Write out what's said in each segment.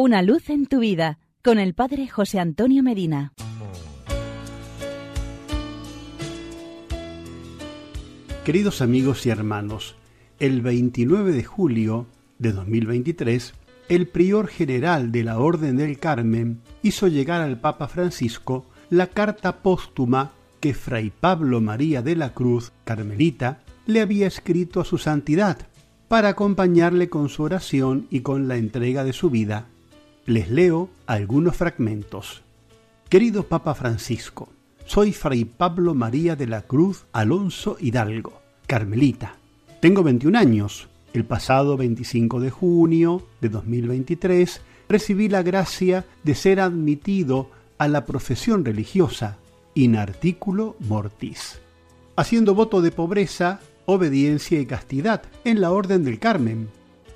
Una luz en tu vida con el Padre José Antonio Medina. Queridos amigos y hermanos, el 29 de julio de 2023, el prior general de la Orden del Carmen hizo llegar al Papa Francisco la carta póstuma que Fray Pablo María de la Cruz, carmelita, le había escrito a su santidad para acompañarle con su oración y con la entrega de su vida les leo algunos fragmentos. Querido Papa Francisco, soy Fray Pablo María de la Cruz Alonso Hidalgo, Carmelita. Tengo 21 años. El pasado 25 de junio de 2023 recibí la gracia de ser admitido a la profesión religiosa in articulo mortis, haciendo voto de pobreza, obediencia y castidad en la Orden del Carmen,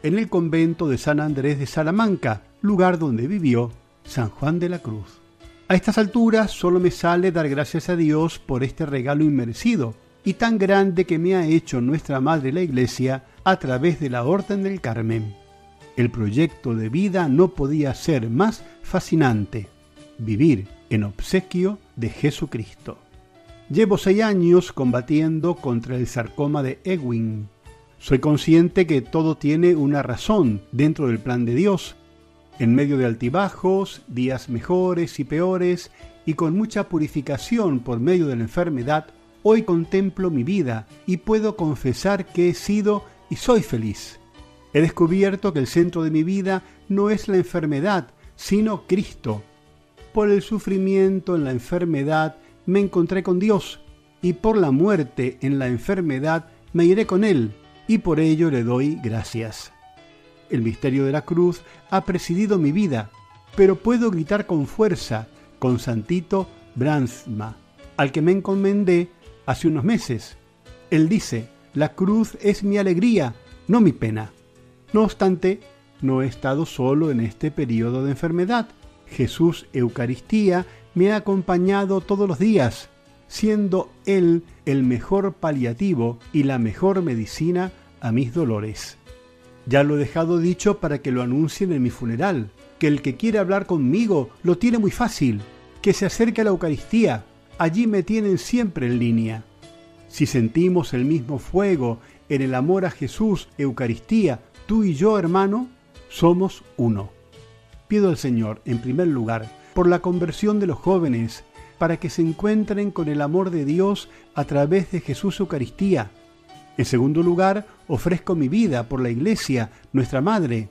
en el convento de San Andrés de Salamanca, lugar donde vivió San Juan de la Cruz. A estas alturas solo me sale dar gracias a Dios por este regalo inmerecido y tan grande que me ha hecho nuestra Madre la Iglesia a través de la Orden del Carmen. El proyecto de vida no podía ser más fascinante, vivir en obsequio de Jesucristo. Llevo seis años combatiendo contra el sarcoma de Ewing. Soy consciente que todo tiene una razón dentro del plan de Dios en medio de altibajos, días mejores y peores, y con mucha purificación por medio de la enfermedad, hoy contemplo mi vida y puedo confesar que he sido y soy feliz. He descubierto que el centro de mi vida no es la enfermedad, sino Cristo. Por el sufrimiento en la enfermedad me encontré con Dios, y por la muerte en la enfermedad me iré con Él, y por ello le doy gracias el misterio de la cruz ha presidido mi vida, pero puedo gritar con fuerza con Santito Bransma, al que me encomendé hace unos meses. Él dice, la cruz es mi alegría, no mi pena. No obstante, no he estado solo en este periodo de enfermedad. Jesús Eucaristía me ha acompañado todos los días, siendo Él el mejor paliativo y la mejor medicina a mis dolores. Ya lo he dejado dicho para que lo anuncien en mi funeral, que el que quiere hablar conmigo lo tiene muy fácil, que se acerque a la Eucaristía, allí me tienen siempre en línea. Si sentimos el mismo fuego en el amor a Jesús, Eucaristía, tú y yo, hermano, somos uno. Pido al Señor, en primer lugar, por la conversión de los jóvenes, para que se encuentren con el amor de Dios a través de Jesús Eucaristía, en segundo lugar, ofrezco mi vida por la Iglesia, nuestra Madre.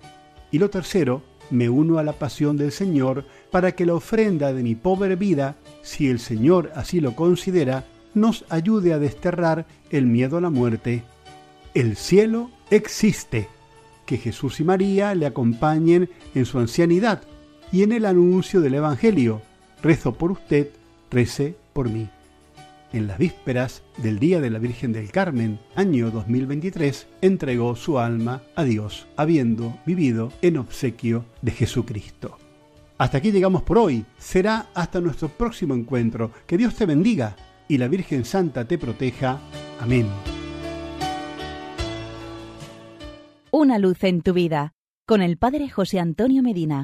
Y lo tercero, me uno a la pasión del Señor para que la ofrenda de mi pobre vida, si el Señor así lo considera, nos ayude a desterrar el miedo a la muerte. El cielo existe. Que Jesús y María le acompañen en su ancianidad y en el anuncio del Evangelio. Rezo por usted, rece por mí en las vísperas del Día de la Virgen del Carmen, año 2023, entregó su alma a Dios, habiendo vivido en obsequio de Jesucristo. Hasta aquí llegamos por hoy. Será hasta nuestro próximo encuentro. Que Dios te bendiga y la Virgen Santa te proteja. Amén. Una luz en tu vida con el Padre José Antonio Medina.